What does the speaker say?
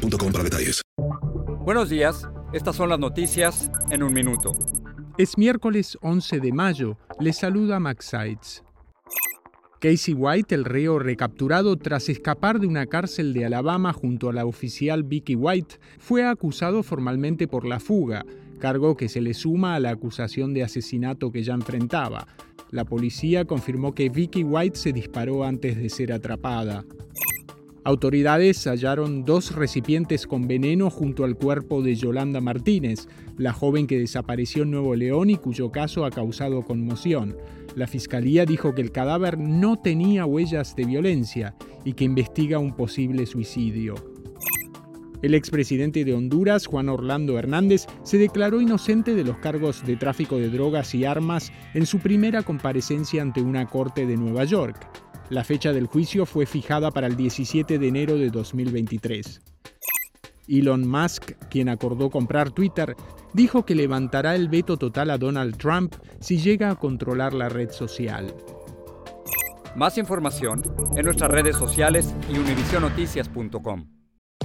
boostmobile para detalles. Buenos días, estas son las noticias en un minuto. Es miércoles 11 de mayo, le saluda Max Sides. Casey White, el reo recapturado tras escapar de una cárcel de Alabama junto a la oficial Vicky White, fue acusado formalmente por la fuga, cargo que se le suma a la acusación de asesinato que ya enfrentaba. La policía confirmó que Vicky White se disparó antes de ser atrapada. Autoridades hallaron dos recipientes con veneno junto al cuerpo de Yolanda Martínez, la joven que desapareció en Nuevo León y cuyo caso ha causado conmoción. La fiscalía dijo que el cadáver no tenía huellas de violencia y que investiga un posible suicidio. El expresidente de Honduras, Juan Orlando Hernández, se declaró inocente de los cargos de tráfico de drogas y armas en su primera comparecencia ante una corte de Nueva York. La fecha del juicio fue fijada para el 17 de enero de 2023. Elon Musk, quien acordó comprar Twitter, dijo que levantará el veto total a Donald Trump si llega a controlar la red social. Más información en nuestras redes sociales y univisionoticias.com.